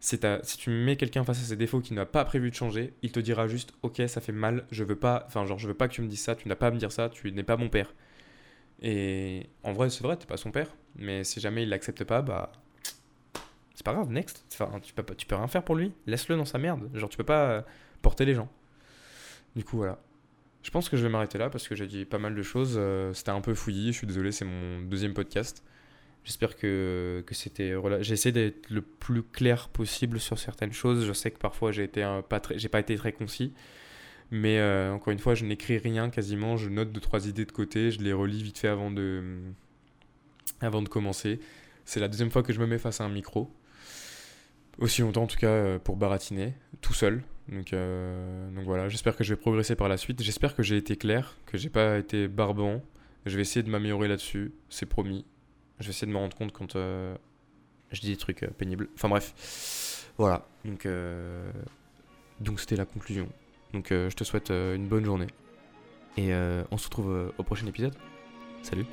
Speaker 1: Si, tu mets quelqu'un face à ses défauts qui n'a pas prévu de changer, il te dira juste Ok, ça fait mal, je veux pas, enfin, genre, je veux pas que tu me dises ça, tu n'as pas à me dire ça, tu n'es pas mon père. Et en vrai, c'est vrai, t'es pas son père, mais si jamais il l'accepte pas, bah. C'est pas grave, next. Tu peux, tu peux rien faire pour lui, laisse-le dans sa merde. Genre, tu peux pas porter les gens. Du coup, voilà. Je pense que je vais m'arrêter là parce que j'ai dit pas mal de choses. euh, C'était un peu fouillis, je suis désolé, c'est mon deuxième podcast. J'espère que, que c'était. J'ai essayé d'être le plus clair possible sur certaines choses. Je sais que parfois j'ai été pas très, j'ai pas été très concis. Mais euh, encore une fois, je n'écris rien quasiment. Je note deux trois idées de côté. Je les relis vite fait avant de, avant de commencer. C'est la deuxième fois que je me mets face à un micro. Aussi longtemps en tout cas euh, pour baratiner, tout seul. Donc, euh, donc voilà, j'espère que je vais progresser par la suite. J'espère que j'ai été clair, que j'ai pas été barbant. Je vais essayer de m'améliorer là-dessus, c'est promis. Je vais essayer de me rendre compte quand euh, je dis des trucs euh, pénibles. Enfin bref, voilà. Donc donc c'était la conclusion. Donc je te souhaite une bonne journée et on se retrouve au prochain épisode. Salut.